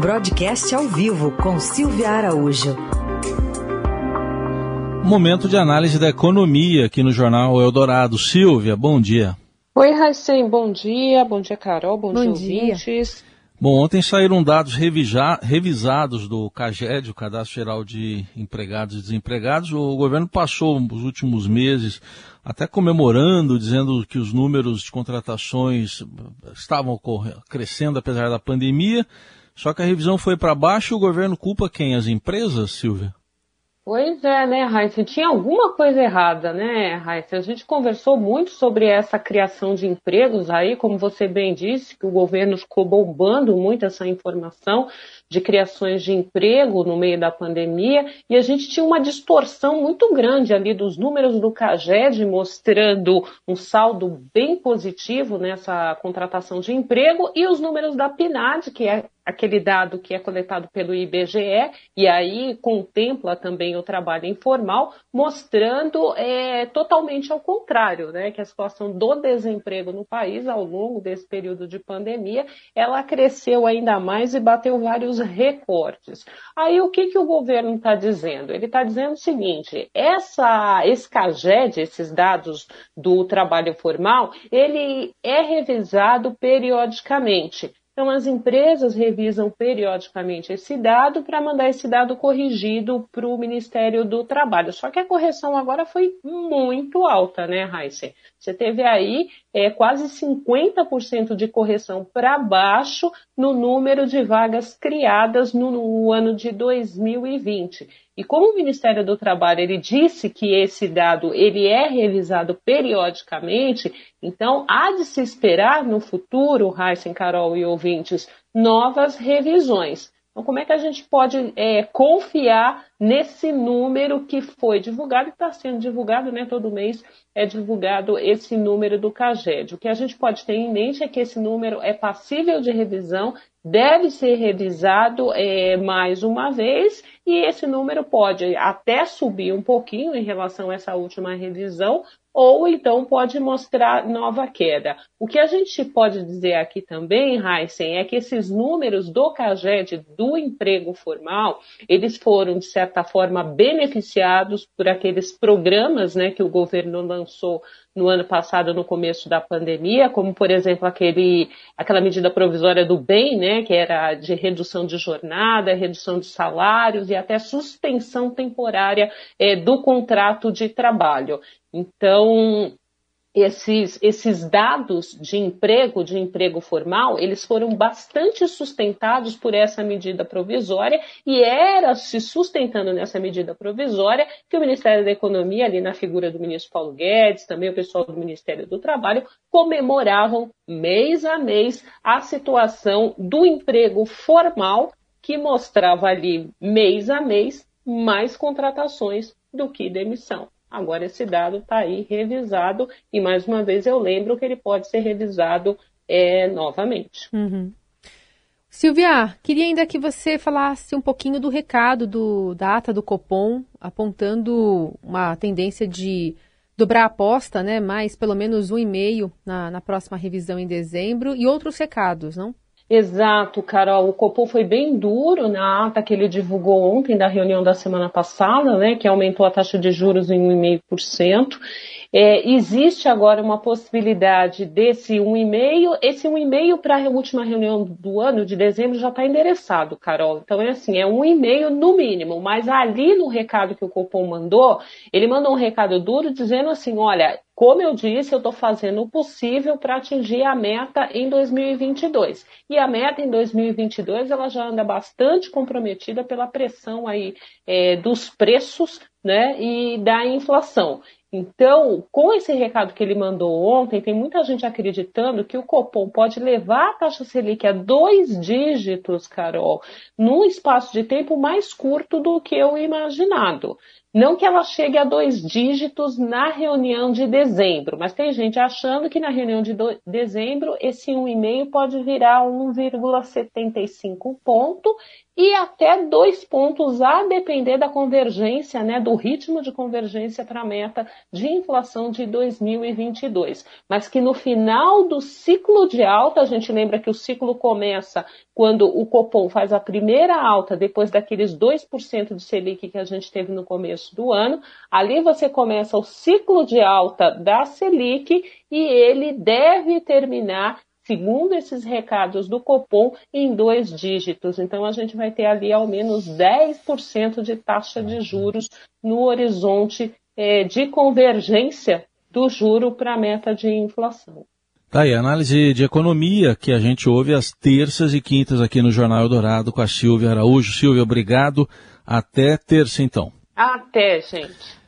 Broadcast ao vivo com Silvia Araújo. Momento de análise da economia aqui no Jornal Eldorado. Silvia, bom dia. Oi, Raicem, bom dia. Bom dia, Carol. Bom, bom dia, ouvintes. Bom, ontem saíram dados revisados do CAGED, o Cadastro Geral de Empregados e Desempregados. O governo passou os últimos meses até comemorando, dizendo que os números de contratações estavam crescendo apesar da pandemia. Só que a revisão foi para baixo e o governo culpa quem? As empresas, Silvia? Pois é, né, Raíssa? Tinha alguma coisa errada, né, Raíssa? A gente conversou muito sobre essa criação de empregos aí, como você bem disse, que o governo ficou bombando muito essa informação de criações de emprego no meio da pandemia, e a gente tinha uma distorção muito grande ali dos números do CAGED, mostrando um saldo bem positivo nessa contratação de emprego, e os números da PNAD, que é aquele dado que é coletado pelo IBGE, e aí contempla também o trabalho informal, mostrando é, totalmente ao contrário, né, que a situação do desemprego no país ao longo desse período de pandemia, ela cresceu ainda mais e bateu vários recortes. Aí o que, que o governo está dizendo? Ele está dizendo o seguinte, essa, esse CAGED, esses dados do trabalho formal, ele é revisado periodicamente. Então, as empresas revisam periodicamente esse dado para mandar esse dado corrigido para o Ministério do Trabalho. Só que a correção agora foi muito alta, né, Raíssa? Você teve aí é, quase 50% de correção para baixo no número de vagas criadas no, no ano de 2020. E como o Ministério do Trabalho ele disse que esse dado ele é revisado periodicamente, então há de se esperar no futuro, Heisen, Carol e ouvintes, novas revisões. Então, como é que a gente pode é, confiar nesse número que foi divulgado e está sendo divulgado, né? Todo mês é divulgado esse número do CAGED. O que a gente pode ter em mente é que esse número é passível de revisão, deve ser revisado é, mais uma vez e esse número pode até subir um pouquinho em relação a essa última revisão, ou então pode mostrar nova queda. O que a gente pode dizer aqui também, Heisen, é que esses números do CAGED do emprego formal, eles foram, de certa forma, beneficiados por aqueles programas né, que o governo lançou no ano passado, no começo da pandemia, como, por exemplo, aquele, aquela medida provisória do bem, né, que era de redução de jornada, redução de salários e até suspensão temporária é, do contrato de trabalho. Então, esses, esses dados de emprego, de emprego formal, eles foram bastante sustentados por essa medida provisória e era se sustentando nessa medida provisória que o Ministério da Economia, ali na figura do ministro Paulo Guedes, também o pessoal do Ministério do Trabalho, comemoravam mês a mês a situação do emprego formal que mostrava ali mês a mês mais contratações do que demissão. Agora esse dado está aí revisado e mais uma vez eu lembro que ele pode ser revisado é, novamente. Uhum. Silvia, queria ainda que você falasse um pouquinho do recado do, da ata do Copom, apontando uma tendência de dobrar a aposta, né? Mais pelo menos um e meio na, na próxima revisão em dezembro e outros recados, não? Exato, Carol. O Copom foi bem duro na ata que ele divulgou ontem da reunião da semana passada, né, que aumentou a taxa de juros em 1,5%. É, existe agora uma possibilidade desse 1,5%. Esse 1,5% para a última reunião do ano, de dezembro, já está endereçado, Carol. Então é assim, é 1,5% no mínimo. Mas ali no recado que o Copom mandou, ele mandou um recado duro dizendo assim, olha, como eu disse, eu estou fazendo o possível para atingir a meta em 2022. E a meta em 2022 ela já anda bastante comprometida pela pressão aí é, dos preços né, e da inflação. Então, com esse recado que ele mandou ontem, tem muita gente acreditando que o Copom pode levar a taxa Selic a dois dígitos, Carol, num espaço de tempo mais curto do que o imaginado. Não que ela chegue a dois dígitos na reunião de dezembro, mas tem gente achando que na reunião de dezembro esse 1,5 pode virar 1,75 ponto e até dois pontos a depender da convergência, né, do ritmo de convergência para a meta de inflação de 2022. Mas que no final do ciclo de alta, a gente lembra que o ciclo começa quando o Copom faz a primeira alta depois daqueles 2% de Selic que a gente teve no começo do ano, ali você começa o ciclo de alta da Selic e ele deve terminar segundo esses recados do Copom, em dois dígitos. Então, a gente vai ter ali ao menos 10% de taxa de juros no horizonte é, de convergência do juro para a meta de inflação. Tá aí, análise de economia que a gente ouve às terças e quintas aqui no Jornal Eldorado com a Silvia Araújo. Silvia, obrigado. Até terça, então. Até, gente.